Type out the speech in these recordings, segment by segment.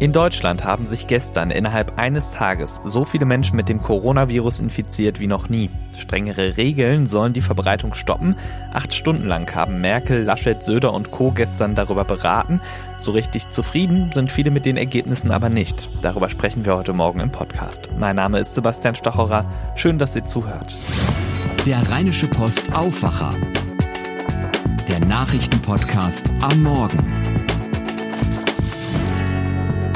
In Deutschland haben sich gestern innerhalb eines Tages so viele Menschen mit dem Coronavirus infiziert wie noch nie. Strengere Regeln sollen die Verbreitung stoppen. Acht Stunden lang haben Merkel, Laschet, Söder und Co. gestern darüber beraten. So richtig zufrieden sind viele mit den Ergebnissen aber nicht. Darüber sprechen wir heute Morgen im Podcast. Mein Name ist Sebastian Stachorer. Schön, dass ihr zuhört. Der Rheinische Post Aufwacher. Der Nachrichtenpodcast am Morgen.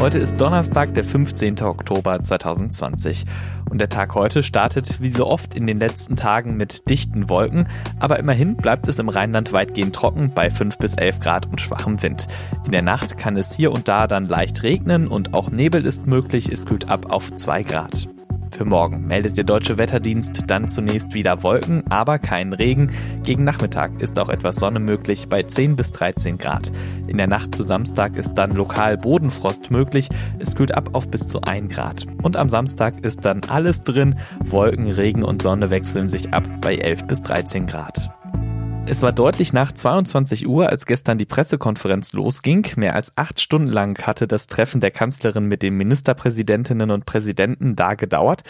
Heute ist Donnerstag, der 15. Oktober 2020. Und der Tag heute startet wie so oft in den letzten Tagen mit dichten Wolken, aber immerhin bleibt es im Rheinland weitgehend trocken bei 5 bis 11 Grad und schwachem Wind. In der Nacht kann es hier und da dann leicht regnen und auch Nebel ist möglich, es kühlt ab auf 2 Grad. Für morgen meldet der Deutsche Wetterdienst dann zunächst wieder Wolken, aber keinen Regen. Gegen Nachmittag ist auch etwas Sonne möglich bei 10 bis 13 Grad. In der Nacht zu Samstag ist dann lokal Bodenfrost möglich. Es kühlt ab auf bis zu 1 Grad. Und am Samstag ist dann alles drin. Wolken, Regen und Sonne wechseln sich ab bei 11 bis 13 Grad. Es war deutlich nach 22 Uhr, als gestern die Pressekonferenz losging. Mehr als acht Stunden lang hatte das Treffen der Kanzlerin mit den Ministerpräsidentinnen und Präsidenten da gedauert.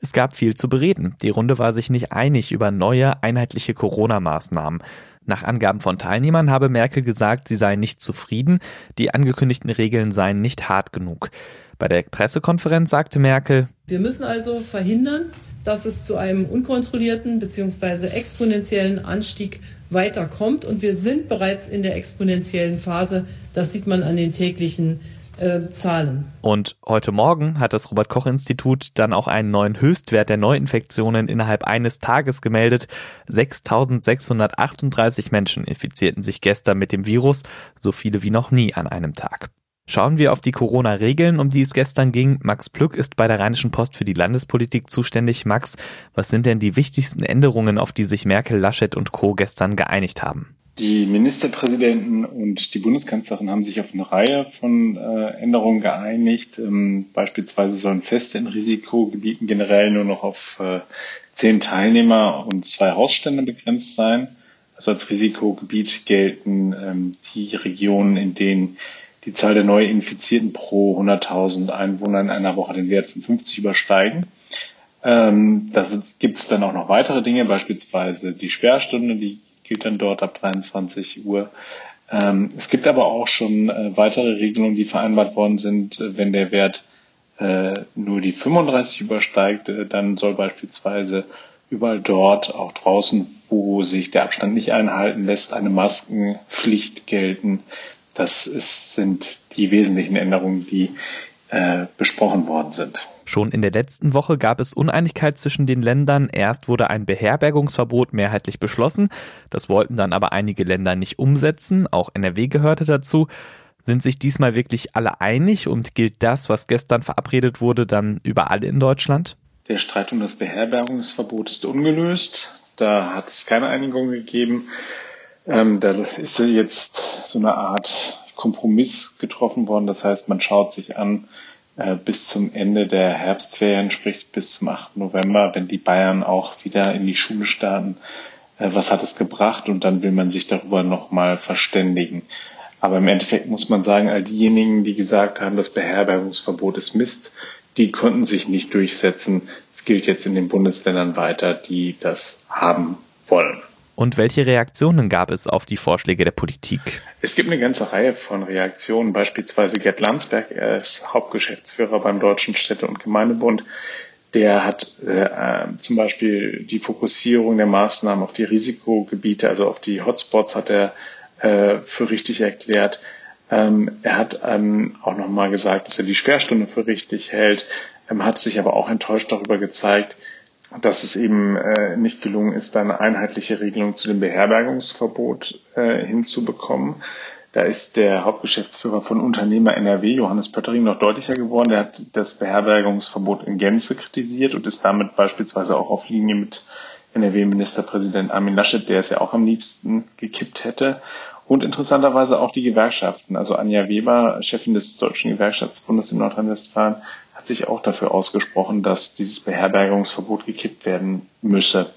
Es gab viel zu bereden. Die Runde war sich nicht einig über neue, einheitliche Corona-Maßnahmen. Nach Angaben von Teilnehmern habe Merkel gesagt, sie sei nicht zufrieden, die angekündigten Regeln seien nicht hart genug. Bei der Pressekonferenz sagte Merkel, Wir müssen also verhindern, dass es zu einem unkontrollierten bzw. exponentiellen Anstieg weiterkommt. Und wir sind bereits in der exponentiellen Phase. Das sieht man an den täglichen äh, Zahlen. Und heute Morgen hat das Robert Koch Institut dann auch einen neuen Höchstwert der Neuinfektionen innerhalb eines Tages gemeldet. 6.638 Menschen infizierten sich gestern mit dem Virus, so viele wie noch nie an einem Tag. Schauen wir auf die Corona-Regeln, um die es gestern ging. Max Plück ist bei der Rheinischen Post für die Landespolitik zuständig. Max, was sind denn die wichtigsten Änderungen, auf die sich Merkel, Laschet und Co. gestern geeinigt haben? Die Ministerpräsidenten und die Bundeskanzlerin haben sich auf eine Reihe von äh, Änderungen geeinigt. Ähm, beispielsweise sollen Feste in Risikogebieten generell nur noch auf äh, zehn Teilnehmer und zwei Hausstände begrenzt sein. Also als Risikogebiet gelten ähm, die Regionen, in denen die Zahl der Neuinfizierten pro 100.000 Einwohner in einer Woche den Wert von 50 übersteigen. Ähm, das gibt es dann auch noch weitere Dinge, beispielsweise die Sperrstunde, die gilt dann dort ab 23 Uhr. Ähm, es gibt aber auch schon äh, weitere Regelungen, die vereinbart worden sind, äh, wenn der Wert äh, nur die 35 übersteigt, äh, dann soll beispielsweise überall dort, auch draußen, wo sich der Abstand nicht einhalten lässt, eine Maskenpflicht gelten. Das ist, sind die wesentlichen Änderungen, die äh, besprochen worden sind. Schon in der letzten Woche gab es Uneinigkeit zwischen den Ländern. Erst wurde ein Beherbergungsverbot mehrheitlich beschlossen. Das wollten dann aber einige Länder nicht umsetzen. Auch NRW gehörte dazu. Sind sich diesmal wirklich alle einig und gilt das, was gestern verabredet wurde, dann überall in Deutschland? Der Streit um das Beherbergungsverbot ist ungelöst. Da hat es keine Einigung gegeben. Ähm, da ist jetzt so eine Art Kompromiss getroffen worden. Das heißt, man schaut sich an äh, bis zum Ende der Herbstferien, sprich bis zum 8. November, wenn die Bayern auch wieder in die Schule starten, äh, was hat es gebracht und dann will man sich darüber nochmal verständigen. Aber im Endeffekt muss man sagen, all diejenigen, die gesagt haben, das Beherbergungsverbot ist Mist, die konnten sich nicht durchsetzen. Es gilt jetzt in den Bundesländern weiter, die das haben wollen. Und welche Reaktionen gab es auf die Vorschläge der Politik? Es gibt eine ganze Reihe von Reaktionen. Beispielsweise Gerd Landsberg, er ist Hauptgeschäftsführer beim Deutschen Städte- und Gemeindebund. Der hat äh, zum Beispiel die Fokussierung der Maßnahmen auf die Risikogebiete, also auf die Hotspots, hat er äh, für richtig erklärt. Ähm, er hat ähm, auch nochmal gesagt, dass er die Sperrstunde für richtig hält, ähm, hat sich aber auch enttäuscht darüber gezeigt, dass es eben äh, nicht gelungen ist, da eine einheitliche Regelung zu dem Beherbergungsverbot äh, hinzubekommen. Da ist der Hauptgeschäftsführer von Unternehmer NRW, Johannes Pöttering, noch deutlicher geworden. Der hat das Beherbergungsverbot in Gänze kritisiert und ist damit beispielsweise auch auf Linie mit NRW-Ministerpräsident Armin Laschet, der es ja auch am liebsten gekippt hätte. Und interessanterweise auch die Gewerkschaften. Also Anja Weber, Chefin des Deutschen Gewerkschaftsbundes in Nordrhein-Westfalen, hat sich auch dafür ausgesprochen, dass dieses Beherbergungsverbot gekippt werden müsse.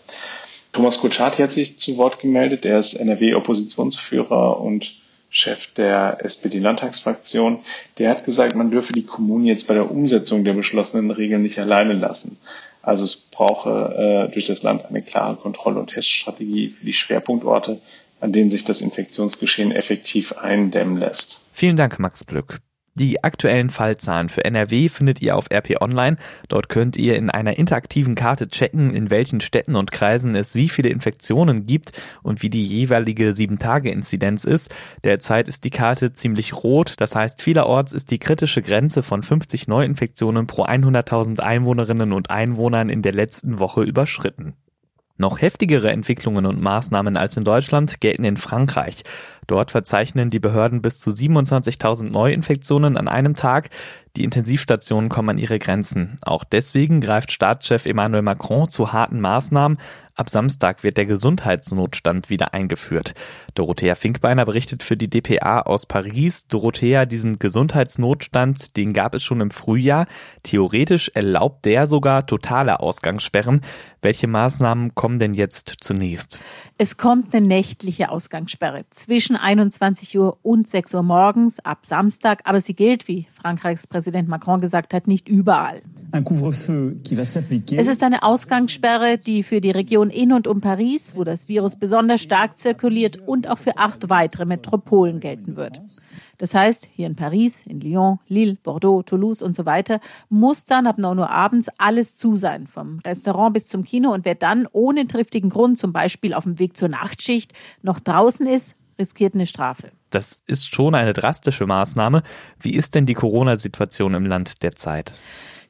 Thomas Kutschaty hat sich zu Wort gemeldet. Er ist NRW-Oppositionsführer und Chef der SPD-Landtagsfraktion, der hat gesagt, man dürfe die Kommunen jetzt bei der Umsetzung der beschlossenen Regeln nicht alleine lassen. Also es brauche äh, durch das Land eine klare Kontroll- und Teststrategie für die Schwerpunktorte, an denen sich das Infektionsgeschehen effektiv eindämmen lässt. Vielen Dank, Max Blück. Die aktuellen Fallzahlen für NRW findet ihr auf RP Online. Dort könnt ihr in einer interaktiven Karte checken, in welchen Städten und Kreisen es wie viele Infektionen gibt und wie die jeweilige 7-Tage-Inzidenz ist. Derzeit ist die Karte ziemlich rot, das heißt vielerorts ist die kritische Grenze von 50 Neuinfektionen pro 100.000 Einwohnerinnen und Einwohnern in der letzten Woche überschritten. Noch heftigere Entwicklungen und Maßnahmen als in Deutschland gelten in Frankreich. Dort verzeichnen die Behörden bis zu 27.000 Neuinfektionen an einem Tag. Die Intensivstationen kommen an ihre Grenzen. Auch deswegen greift Staatschef Emmanuel Macron zu harten Maßnahmen. Ab Samstag wird der Gesundheitsnotstand wieder eingeführt. Dorothea Finkbeiner berichtet für die DPA aus Paris. Dorothea, diesen Gesundheitsnotstand, den gab es schon im Frühjahr. Theoretisch erlaubt der sogar totale Ausgangssperren. Welche Maßnahmen kommen denn jetzt zunächst? Es kommt eine nächtliche Ausgangssperre zwischen 21 Uhr und 6 Uhr morgens ab Samstag, aber sie gilt, wie Frankreichs Präsident Macron gesagt hat, nicht überall. Es ist eine Ausgangssperre, die für die Region in und um Paris, wo das Virus besonders stark zirkuliert, und auch für acht weitere Metropolen gelten wird. Das heißt, hier in Paris, in Lyon, Lille, Bordeaux, Toulouse und so weiter, muss dann ab 9 Uhr abends alles zu sein, vom Restaurant bis zum Kino. Und wer dann ohne triftigen Grund, zum Beispiel auf dem Weg zur Nachtschicht, noch draußen ist, riskiert eine Strafe. Das ist schon eine drastische Maßnahme. Wie ist denn die Corona-Situation im Land derzeit?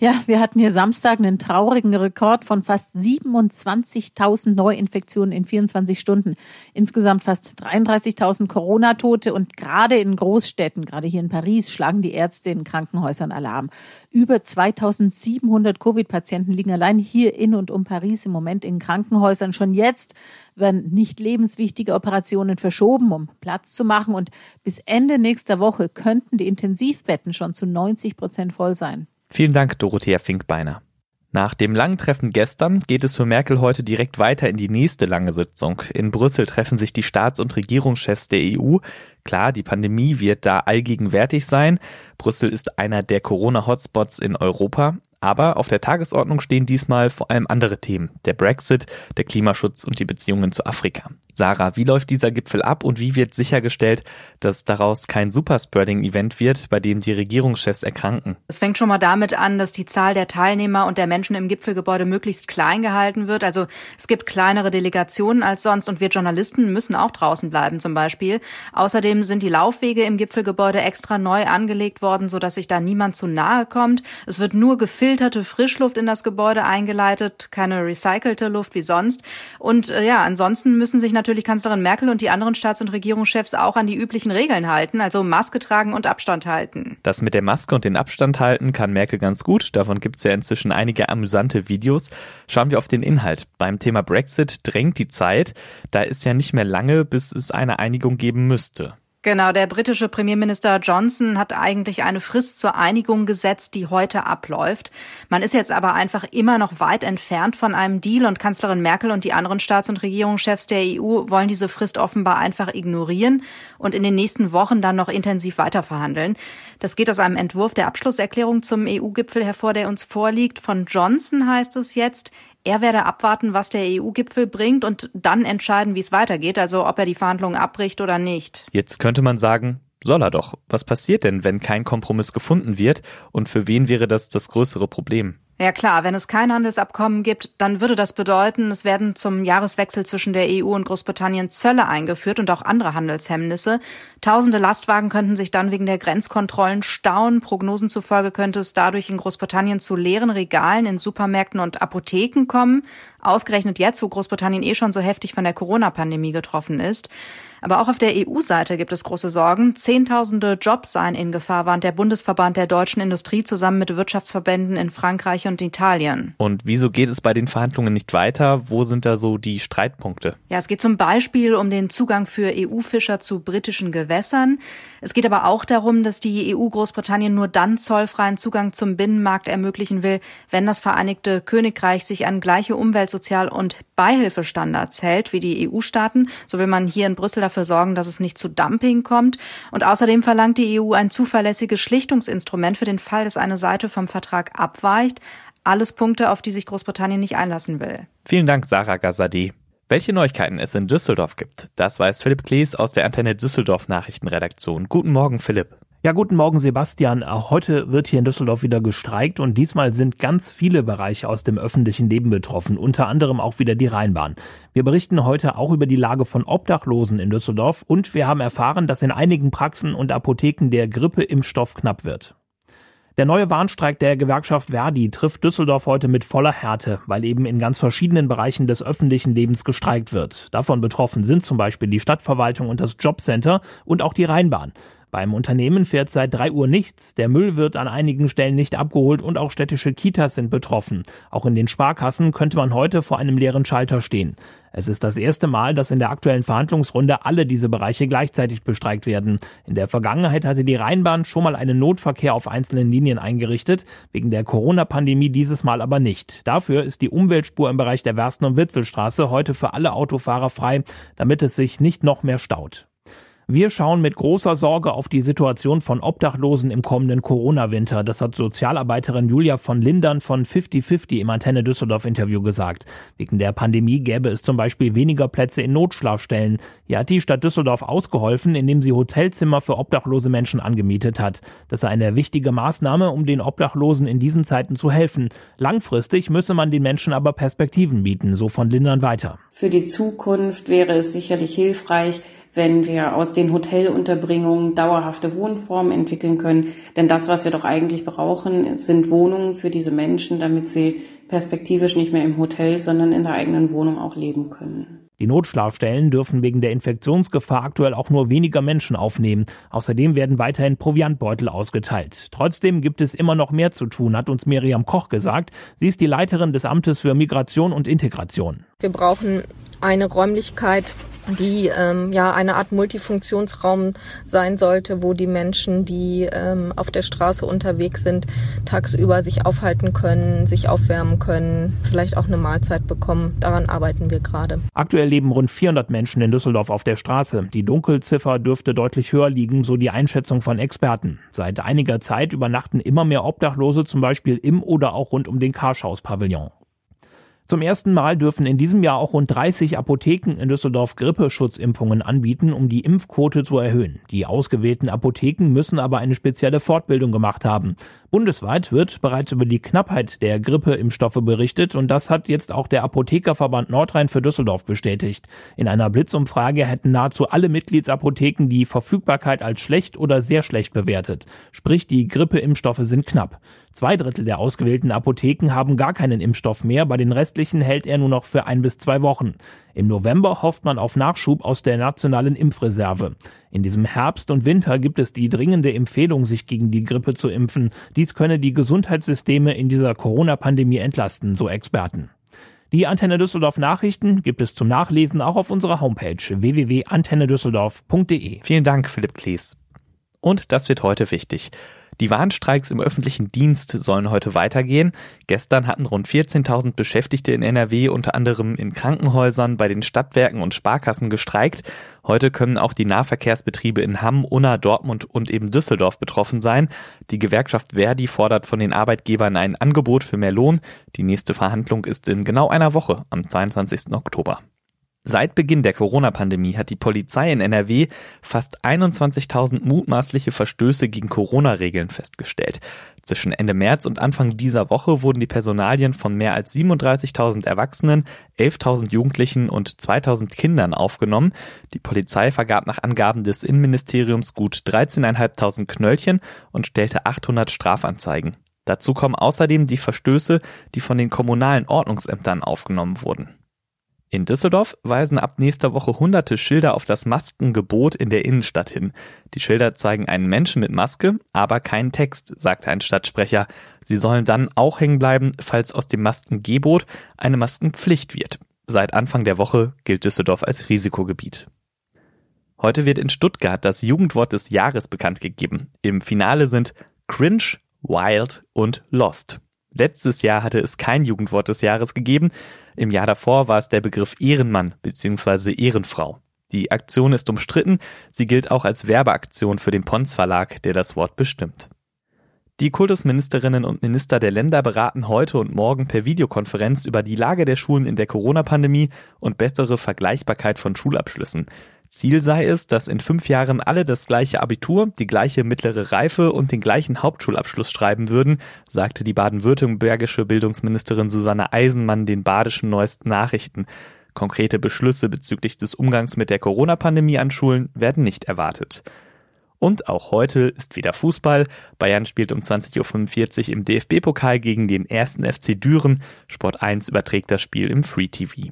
Ja, wir hatten hier Samstag einen traurigen Rekord von fast 27.000 Neuinfektionen in 24 Stunden. Insgesamt fast 33.000 Corona-Tote und gerade in Großstädten, gerade hier in Paris, schlagen die Ärzte in Krankenhäusern Alarm. Über 2.700 Covid-Patienten liegen allein hier in und um Paris im Moment in Krankenhäusern. Schon jetzt werden nicht lebenswichtige Operationen verschoben, um Platz zu machen. Und bis Ende nächster Woche könnten die Intensivbetten schon zu 90 Prozent voll sein. Vielen Dank, Dorothea Finkbeiner. Nach dem langen Treffen gestern geht es für Merkel heute direkt weiter in die nächste lange Sitzung. In Brüssel treffen sich die Staats- und Regierungschefs der EU. Klar, die Pandemie wird da allgegenwärtig sein. Brüssel ist einer der Corona-Hotspots in Europa. Aber auf der Tagesordnung stehen diesmal vor allem andere Themen. Der Brexit, der Klimaschutz und die Beziehungen zu Afrika. Sarah, wie läuft dieser Gipfel ab und wie wird sichergestellt, dass daraus kein Superspreading-Event wird, bei dem die Regierungschefs erkranken? Es fängt schon mal damit an, dass die Zahl der Teilnehmer und der Menschen im Gipfelgebäude möglichst klein gehalten wird. Also es gibt kleinere Delegationen als sonst und wir Journalisten müssen auch draußen bleiben zum Beispiel. Außerdem sind die Laufwege im Gipfelgebäude extra neu angelegt worden, sodass sich da niemand zu nahe kommt. Es wird nur gefilterte Frischluft in das Gebäude eingeleitet, keine recycelte Luft wie sonst. Und äh, ja, ansonsten müssen sich Kanzlerin Merkel und die anderen Staats- und Regierungschefs auch an die üblichen Regeln halten, also Maske tragen und Abstand halten. Das mit der Maske und den Abstand halten kann Merkel ganz gut. Davon gibt es ja inzwischen einige amüsante Videos. Schauen wir auf den Inhalt. Beim Thema Brexit drängt die Zeit. Da ist ja nicht mehr lange, bis es eine Einigung geben müsste. Genau, der britische Premierminister Johnson hat eigentlich eine Frist zur Einigung gesetzt, die heute abläuft. Man ist jetzt aber einfach immer noch weit entfernt von einem Deal und Kanzlerin Merkel und die anderen Staats- und Regierungschefs der EU wollen diese Frist offenbar einfach ignorieren und in den nächsten Wochen dann noch intensiv weiterverhandeln. Das geht aus einem Entwurf der Abschlusserklärung zum EU-Gipfel hervor, der uns vorliegt. Von Johnson heißt es jetzt, er werde abwarten, was der EU-Gipfel bringt und dann entscheiden, wie es weitergeht, also ob er die Verhandlungen abbricht oder nicht. Jetzt könnte man sagen, soll er doch. Was passiert denn, wenn kein Kompromiss gefunden wird und für wen wäre das das größere Problem? Ja klar, wenn es kein Handelsabkommen gibt, dann würde das bedeuten, es werden zum Jahreswechsel zwischen der EU und Großbritannien Zölle eingeführt und auch andere Handelshemmnisse. Tausende Lastwagen könnten sich dann wegen der Grenzkontrollen stauen. Prognosen zufolge könnte es dadurch in Großbritannien zu leeren Regalen in Supermärkten und Apotheken kommen. Ausgerechnet jetzt, wo Großbritannien eh schon so heftig von der Corona-Pandemie getroffen ist. Aber auch auf der EU-Seite gibt es große Sorgen. Zehntausende Jobs seien in Gefahr, warnt der Bundesverband der deutschen Industrie zusammen mit Wirtschaftsverbänden in Frankreich und Italien. Und wieso geht es bei den Verhandlungen nicht weiter? Wo sind da so die Streitpunkte? Ja, es geht zum Beispiel um den Zugang für EU-Fischer zu britischen Gewässern. Es geht aber auch darum, dass die EU Großbritannien nur dann zollfreien Zugang zum Binnenmarkt ermöglichen will, wenn das Vereinigte Königreich sich an gleiche Umwelt Arbeitssozial- und Beihilfestandards hält, wie die EU-Staaten. So will man hier in Brüssel dafür sorgen, dass es nicht zu Dumping kommt. Und außerdem verlangt die EU ein zuverlässiges Schlichtungsinstrument für den Fall, dass eine Seite vom Vertrag abweicht. Alles Punkte, auf die sich Großbritannien nicht einlassen will. Vielen Dank, Sarah Gazadeh. Welche Neuigkeiten es in Düsseldorf gibt, das weiß Philipp Klees aus der Antenne Düsseldorf Nachrichtenredaktion. Guten Morgen, Philipp. Ja, guten Morgen, Sebastian. Auch heute wird hier in Düsseldorf wieder gestreikt und diesmal sind ganz viele Bereiche aus dem öffentlichen Leben betroffen, unter anderem auch wieder die Rheinbahn. Wir berichten heute auch über die Lage von Obdachlosen in Düsseldorf und wir haben erfahren, dass in einigen Praxen und Apotheken der Grippeimpfstoff knapp wird. Der neue Warnstreik der Gewerkschaft Verdi trifft Düsseldorf heute mit voller Härte, weil eben in ganz verschiedenen Bereichen des öffentlichen Lebens gestreikt wird. Davon betroffen sind zum Beispiel die Stadtverwaltung und das Jobcenter und auch die Rheinbahn. Beim Unternehmen fährt seit drei Uhr nichts, der Müll wird an einigen Stellen nicht abgeholt und auch städtische Kitas sind betroffen. Auch in den Sparkassen könnte man heute vor einem leeren Schalter stehen. Es ist das erste Mal, dass in der aktuellen Verhandlungsrunde alle diese Bereiche gleichzeitig bestreikt werden. In der Vergangenheit hatte die Rheinbahn schon mal einen Notverkehr auf einzelnen Linien eingerichtet, wegen der Corona-Pandemie dieses Mal aber nicht. Dafür ist die Umweltspur im Bereich der Wersten- und Witzelstraße heute für alle Autofahrer frei, damit es sich nicht noch mehr staut. Wir schauen mit großer Sorge auf die Situation von Obdachlosen im kommenden Corona-Winter. Das hat Sozialarbeiterin Julia von Lindern von 5050 im Antenne Düsseldorf Interview gesagt. Wegen der Pandemie gäbe es zum Beispiel weniger Plätze in Notschlafstellen. Hier hat die Stadt Düsseldorf ausgeholfen, indem sie Hotelzimmer für obdachlose Menschen angemietet hat. Das sei eine wichtige Maßnahme, um den Obdachlosen in diesen Zeiten zu helfen. Langfristig müsse man den Menschen aber Perspektiven bieten, so von Lindern weiter. Für die Zukunft wäre es sicherlich hilfreich, wenn wir aus den Hotelunterbringungen dauerhafte Wohnformen entwickeln können. Denn das, was wir doch eigentlich brauchen, sind Wohnungen für diese Menschen, damit sie perspektivisch nicht mehr im Hotel, sondern in der eigenen Wohnung auch leben können. Die Notschlafstellen dürfen wegen der Infektionsgefahr aktuell auch nur weniger Menschen aufnehmen. Außerdem werden weiterhin Proviantbeutel ausgeteilt. Trotzdem gibt es immer noch mehr zu tun, hat uns Miriam Koch gesagt. Sie ist die Leiterin des Amtes für Migration und Integration. Wir brauchen eine Räumlichkeit, die ähm, ja eine Art Multifunktionsraum sein sollte, wo die Menschen, die ähm, auf der Straße unterwegs sind, tagsüber sich aufhalten können, sich aufwärmen können, vielleicht auch eine Mahlzeit bekommen. Daran arbeiten wir gerade. Aktuell leben rund 400 Menschen in Düsseldorf auf der Straße. Die Dunkelziffer dürfte deutlich höher liegen, so die Einschätzung von Experten. Seit einiger Zeit übernachten immer mehr Obdachlose zum Beispiel im oder auch rund um den Karschaus-Pavillon. Zum ersten Mal dürfen in diesem Jahr auch rund 30 Apotheken in Düsseldorf Grippeschutzimpfungen anbieten, um die Impfquote zu erhöhen. Die ausgewählten Apotheken müssen aber eine spezielle Fortbildung gemacht haben. Bundesweit wird bereits über die Knappheit der Grippeimpfstoffe berichtet und das hat jetzt auch der Apothekerverband Nordrhein für Düsseldorf bestätigt. In einer Blitzumfrage hätten nahezu alle Mitgliedsapotheken die Verfügbarkeit als schlecht oder sehr schlecht bewertet. Sprich, die Grippeimpfstoffe sind knapp. Zwei Drittel der ausgewählten Apotheken haben gar keinen Impfstoff mehr, bei den restlichen hält er nur noch für ein bis zwei Wochen. Im November hofft man auf Nachschub aus der nationalen Impfreserve. In diesem Herbst und Winter gibt es die dringende Empfehlung, sich gegen die Grippe zu impfen. Dies könne die Gesundheitssysteme in dieser Corona-Pandemie entlasten, so Experten. Die Antenne Düsseldorf Nachrichten gibt es zum Nachlesen auch auf unserer Homepage www.antennedüsseldorf.de. Vielen Dank, Philipp Klees. Und das wird heute wichtig. Die Warnstreiks im öffentlichen Dienst sollen heute weitergehen. Gestern hatten rund 14.000 Beschäftigte in NRW unter anderem in Krankenhäusern, bei den Stadtwerken und Sparkassen gestreikt. Heute können auch die Nahverkehrsbetriebe in Hamm, Unna, Dortmund und eben Düsseldorf betroffen sein. Die Gewerkschaft Verdi fordert von den Arbeitgebern ein Angebot für mehr Lohn. Die nächste Verhandlung ist in genau einer Woche am 22. Oktober. Seit Beginn der Corona-Pandemie hat die Polizei in NRW fast 21.000 mutmaßliche Verstöße gegen Corona-Regeln festgestellt. Zwischen Ende März und Anfang dieser Woche wurden die Personalien von mehr als 37.000 Erwachsenen, 11.000 Jugendlichen und 2.000 Kindern aufgenommen. Die Polizei vergab nach Angaben des Innenministeriums gut 13.500 Knöllchen und stellte 800 Strafanzeigen. Dazu kommen außerdem die Verstöße, die von den kommunalen Ordnungsämtern aufgenommen wurden. In Düsseldorf weisen ab nächster Woche hunderte Schilder auf das Maskengebot in der Innenstadt hin. Die Schilder zeigen einen Menschen mit Maske, aber keinen Text, sagte ein Stadtsprecher. Sie sollen dann auch hängen bleiben, falls aus dem Maskengebot eine Maskenpflicht wird. Seit Anfang der Woche gilt Düsseldorf als Risikogebiet. Heute wird in Stuttgart das Jugendwort des Jahres bekannt gegeben. Im Finale sind Cringe, Wild und Lost. Letztes Jahr hatte es kein Jugendwort des Jahres gegeben. Im Jahr davor war es der Begriff Ehrenmann bzw. Ehrenfrau. Die Aktion ist umstritten. Sie gilt auch als Werbeaktion für den Pons Verlag, der das Wort bestimmt. Die Kultusministerinnen und Minister der Länder beraten heute und morgen per Videokonferenz über die Lage der Schulen in der Corona-Pandemie und bessere Vergleichbarkeit von Schulabschlüssen. Ziel sei es, dass in fünf Jahren alle das gleiche Abitur, die gleiche mittlere Reife und den gleichen Hauptschulabschluss schreiben würden, sagte die baden-württembergische Bildungsministerin Susanne Eisenmann den badischen neuesten Nachrichten. Konkrete Beschlüsse bezüglich des Umgangs mit der Corona-Pandemie an Schulen werden nicht erwartet. Und auch heute ist wieder Fußball. Bayern spielt um 20.45 Uhr im DFB-Pokal gegen den ersten FC Düren. Sport 1 überträgt das Spiel im Free TV.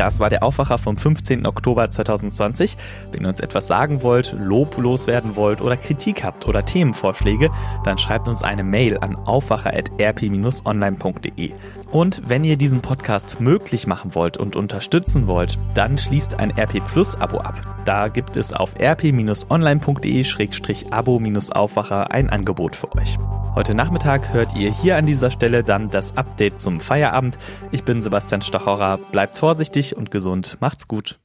Das war der Aufwacher vom 15. Oktober 2020. Wenn ihr uns etwas sagen wollt, Lob loswerden wollt oder Kritik habt oder Themenvorschläge, dann schreibt uns eine Mail an aufwacher.rp-online.de. Und wenn ihr diesen Podcast möglich machen wollt und unterstützen wollt, dann schließt ein RP Plus Abo ab. Da gibt es auf rp-online.de-abo-aufwacher ein Angebot für euch. Heute Nachmittag hört ihr hier an dieser Stelle dann das Update zum Feierabend. Ich bin Sebastian Stachorer. Bleibt vorsichtig und gesund. Macht's gut.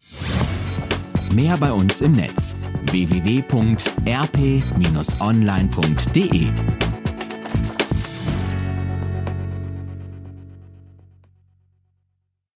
Mehr bei uns im Netz www.rp-online.de